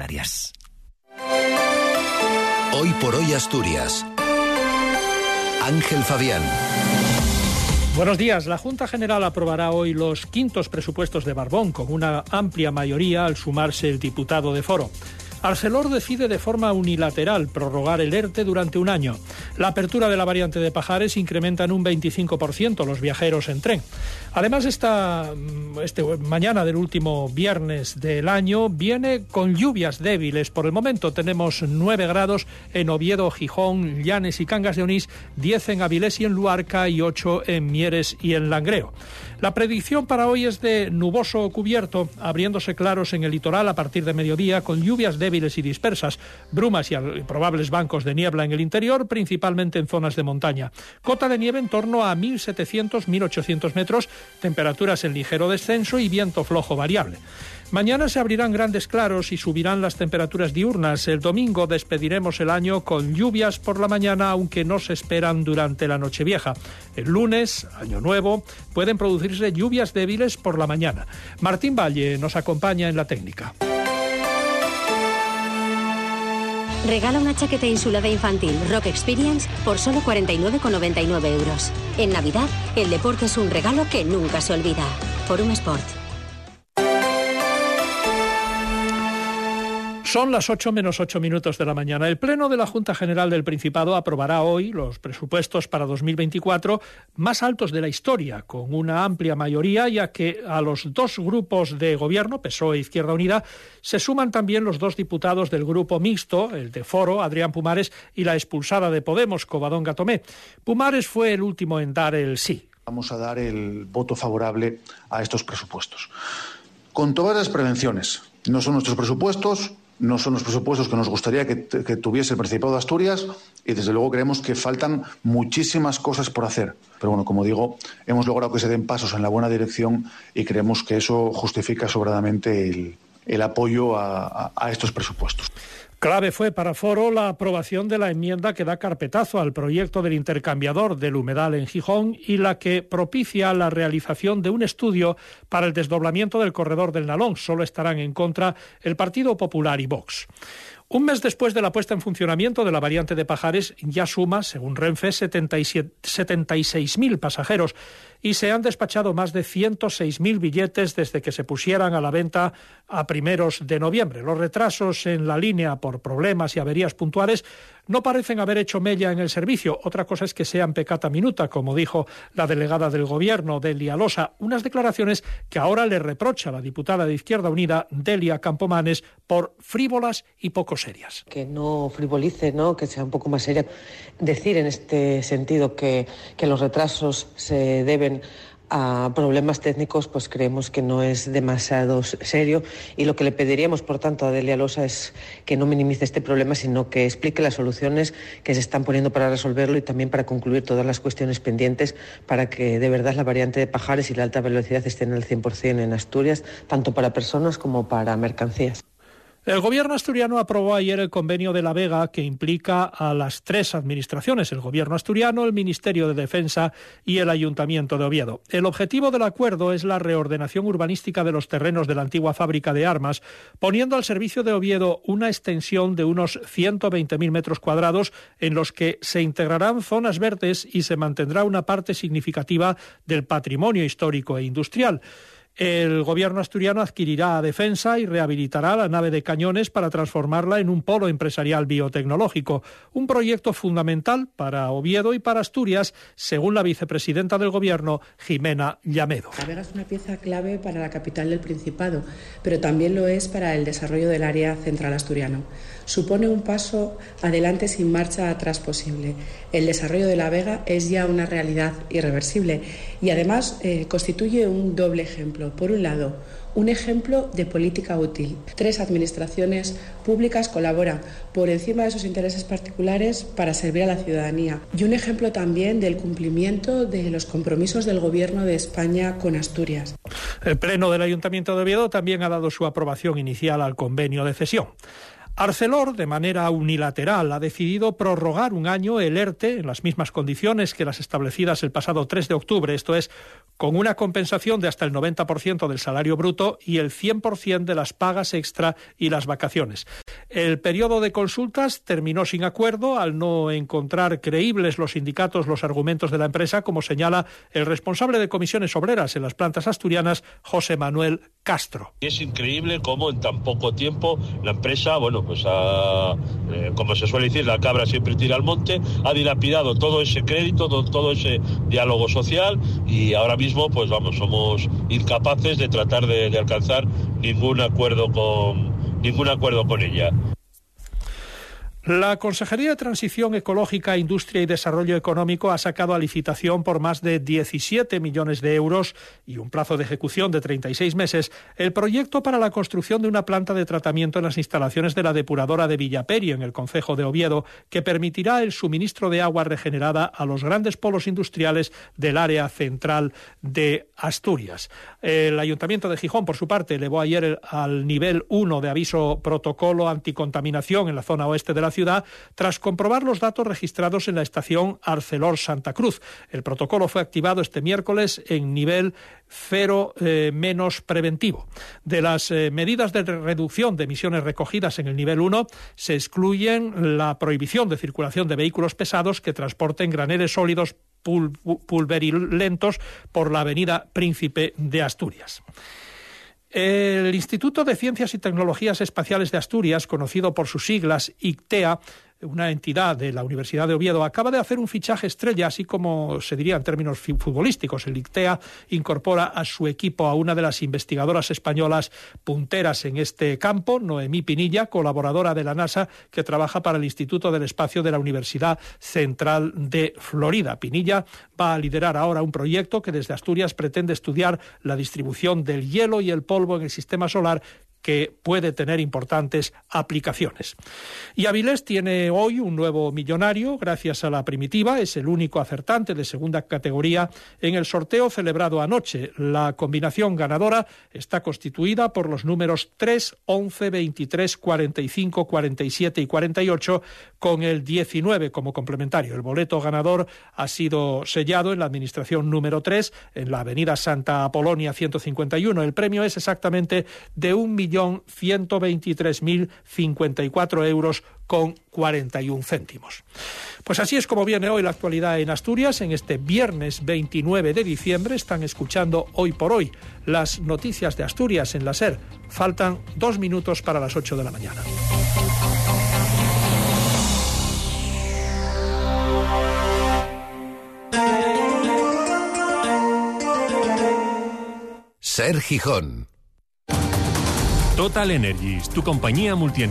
Canarias. Hoy por hoy Asturias. Ángel Fabián. Buenos días. La Junta General aprobará hoy los quintos presupuestos de Barbón con una amplia mayoría al sumarse el diputado de Foro. Arcelor decide de forma unilateral prorrogar el ERTE durante un año. La apertura de la variante de Pajares incrementa en un 25% los viajeros en tren. Además, esta mm, este, mañana del último viernes del año viene con lluvias débiles. Por el momento tenemos 9 grados en Oviedo, Gijón, Llanes y Cangas de Onís, 10 en Avilés y en Luarca y 8 en Mieres y en Langreo. La predicción para hoy es de nuboso cubierto, abriéndose claros en el litoral a partir de mediodía, con lluvias débiles y dispersas, brumas y probables bancos de niebla en el interior, principalmente en zonas de montaña. Cota de nieve en torno a 1.700-1.800 metros, temperaturas en ligero descenso y viento flojo variable. Mañana se abrirán grandes claros y subirán las temperaturas diurnas. El domingo despediremos el año con lluvias por la mañana, aunque no se esperan durante la noche vieja. El lunes, año nuevo, pueden producirse lluvias débiles por la mañana. Martín Valle nos acompaña en la técnica. Regala una chaqueta insulada infantil Rock Experience por solo 49,99 euros. En Navidad, el deporte es un regalo que nunca se olvida. Forum Sport. Son las 8 menos 8 minutos de la mañana. El Pleno de la Junta General del Principado aprobará hoy los presupuestos para 2024 más altos de la historia, con una amplia mayoría, ya que a los dos grupos de gobierno, PSOE e Izquierda Unida, se suman también los dos diputados del grupo mixto, el de Foro, Adrián Pumares, y la expulsada de Podemos, Covadonga Tomé. Pumares fue el último en dar el sí. Vamos a dar el voto favorable a estos presupuestos. Con todas las prevenciones. No son nuestros presupuestos, no son los presupuestos que nos gustaría que, tuviese el Principado de Asturias y desde luego creemos que faltan muchísimas cosas por hacer. Pero bueno, como digo, hemos logrado que se den pasos en la buena dirección y creemos que eso justifica sobradamente el, apoyo a estos presupuestos. Clave fue para Foro la aprobación de la enmienda que da carpetazo al proyecto del intercambiador del humedal en Gijón y la que propicia la realización de un estudio para el desdoblamiento del corredor del Nalón. Solo estarán en contra el Partido Popular y Vox. Un mes después de la puesta en funcionamiento de la variante de Pajares, ya suma, según Renfe, 76.000 pasajeros y se han despachado más de 106.000 billetes desde que se pusieran a la venta a primeros de noviembre. Los retrasos en la línea por problemas y averías puntuales no parecen haber hecho mella en el servicio. Otra cosa es que sean pecata minuta, como dijo la delegada del Gobierno, Delia Losa, unas declaraciones que ahora le reprocha la diputada de Izquierda Unida, Delia Campomanes, por frívolas y poco serias. Que no frivolice, ¿no? que sea un poco más seria. Decir en este sentido que, que los retrasos se deben a problemas técnicos, pues creemos que no es demasiado serio y lo que le pediríamos, por tanto, a Delia Losa es que no minimice este problema, sino que explique las soluciones que se están poniendo para resolverlo y también para concluir todas las cuestiones pendientes para que de verdad la variante de Pajares y la alta velocidad estén al 100% en Asturias, tanto para personas como para mercancías. El gobierno asturiano aprobó ayer el convenio de La Vega que implica a las tres administraciones, el gobierno asturiano, el Ministerio de Defensa y el Ayuntamiento de Oviedo. El objetivo del acuerdo es la reordenación urbanística de los terrenos de la antigua fábrica de armas, poniendo al servicio de Oviedo una extensión de unos 120.000 metros cuadrados en los que se integrarán zonas verdes y se mantendrá una parte significativa del patrimonio histórico e industrial. El gobierno asturiano adquirirá Defensa y rehabilitará la nave de cañones para transformarla en un polo empresarial biotecnológico, un proyecto fundamental para Oviedo y para Asturias, según la vicepresidenta del gobierno, Jimena Llamedo. La Vega es una pieza clave para la capital del Principado, pero también lo es para el desarrollo del área central asturiano supone un paso adelante sin marcha atrás posible. El desarrollo de la Vega es ya una realidad irreversible y además eh, constituye un doble ejemplo. Por un lado, un ejemplo de política útil. Tres administraciones públicas colaboran por encima de sus intereses particulares para servir a la ciudadanía. Y un ejemplo también del cumplimiento de los compromisos del Gobierno de España con Asturias. El Pleno del Ayuntamiento de Oviedo también ha dado su aprobación inicial al convenio de cesión. Arcelor, de manera unilateral, ha decidido prorrogar un año el ERTE en las mismas condiciones que las establecidas el pasado 3 de octubre, esto es, con una compensación de hasta el 90% del salario bruto y el 100% de las pagas extra y las vacaciones. El periodo de consultas terminó sin acuerdo al no encontrar creíbles los sindicatos los argumentos de la empresa, como señala el responsable de comisiones obreras en las plantas asturianas, José Manuel Castro. Es increíble cómo en tan poco tiempo la empresa, bueno, pues ha, eh, como se suele decir, la cabra siempre tira al monte, ha dilapidado todo ese crédito, todo, ese diálogo social y ahora mismo, pues vamos, somos incapaces de tratar de, de alcanzar ningún acuerdo con ningún acuerdo con ella. La Consejería de Transición Ecológica, Industria y Desarrollo Económico ha sacado a licitación por más de 17 millones de euros y un plazo de ejecución de 36 meses el proyecto para la construcción de una planta de tratamiento en las instalaciones de la depuradora de Villaperi en el concejo de Oviedo que permitirá el suministro de agua regenerada a los grandes polos industriales del área central de Asturias. El Ayuntamiento de Gijón, por su parte, elevó ayer al nivel 1 de aviso protocolo anticontaminación en la zona oeste de la ciudad tras comprobar los datos registrados en la estación Arcelor Santa Cruz. El protocolo fue activado este miércoles en nivel cero eh, menos preventivo. De las eh, medidas de reducción de emisiones recogidas en el nivel 1 se excluyen la prohibición de circulación de vehículos pesados que transporten graneles sólidos pulverilentos por la avenida Príncipe de Asturias. El Instituto de Ciencias y Tecnologías Espaciales de Asturias, conocido por sus siglas ICTEA, una entidad de la Universidad de Oviedo, acaba de hacer un fichaje estrella, así como se diría en términos futbolísticos. El ICTEA incorpora a su equipo a una de las investigadoras españolas punteras en este campo, Noemí Pinilla, colaboradora de la NASA, que trabaja para el Instituto del Espacio de la Universidad Central de Florida. Pinilla va a liderar ahora un proyecto que desde Asturias pretende estudiar la distribución del hielo y el polvo en el sistema solar que puede tener importantes aplicaciones. Y Avilés tiene hoy un nuevo millonario gracias a la primitiva, es el único acertante de segunda categoría en el sorteo celebrado anoche. La combinación ganadora está constituida por los números 3, 11, 23, 45, 47 y 48 con el 19 como complementario. El boleto ganador ha sido sellado en la administración número 3 en la avenida Santa Apolonia 151. El premio es exactamente de un millón 1.123.054 euros con 41 céntimos. Pues así es como viene hoy la actualidad en Asturias. En este viernes 29 de diciembre están escuchando hoy por hoy las noticias de Asturias en la SER. Faltan dos minutos para las 8 de la mañana. Ser Gijón Total Energies, tu compañía multienergía